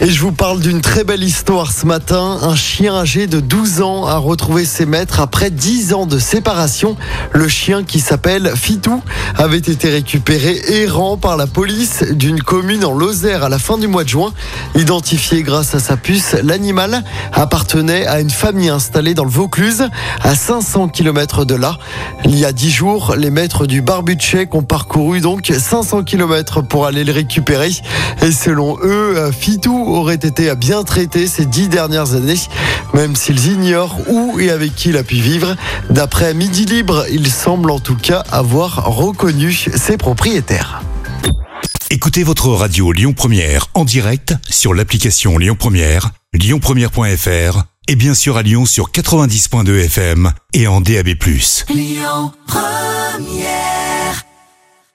Et je vous parle d'une très belle histoire ce matin. Un chien âgé de 12 ans a retrouvé ses maîtres après 10 ans de séparation. Le chien qui s'appelle Fitou avait été récupéré errant par la police d'une commune en Lozère à la fin du mois de juin. Identifié grâce à sa puce, l'animal appartenait à une famille installée dans le Vaucluse, à 500 km de là. Il y a 10 jours, les maîtres du Barbuchek ont parcouru donc 500 km pour aller le récupérer. Et selon eux, Fitou aurait été bien traité ces dix dernières années, même s'ils ignorent où et avec qui il a pu vivre. D'après Midi Libre, il semble en tout cas avoir reconnu ses propriétaires. Écoutez votre radio Lyon Première en direct sur l'application Lyon Première, lyonpremière.fr et bien sûr à Lyon sur 90.2 FM et en DAB+. Lyon Première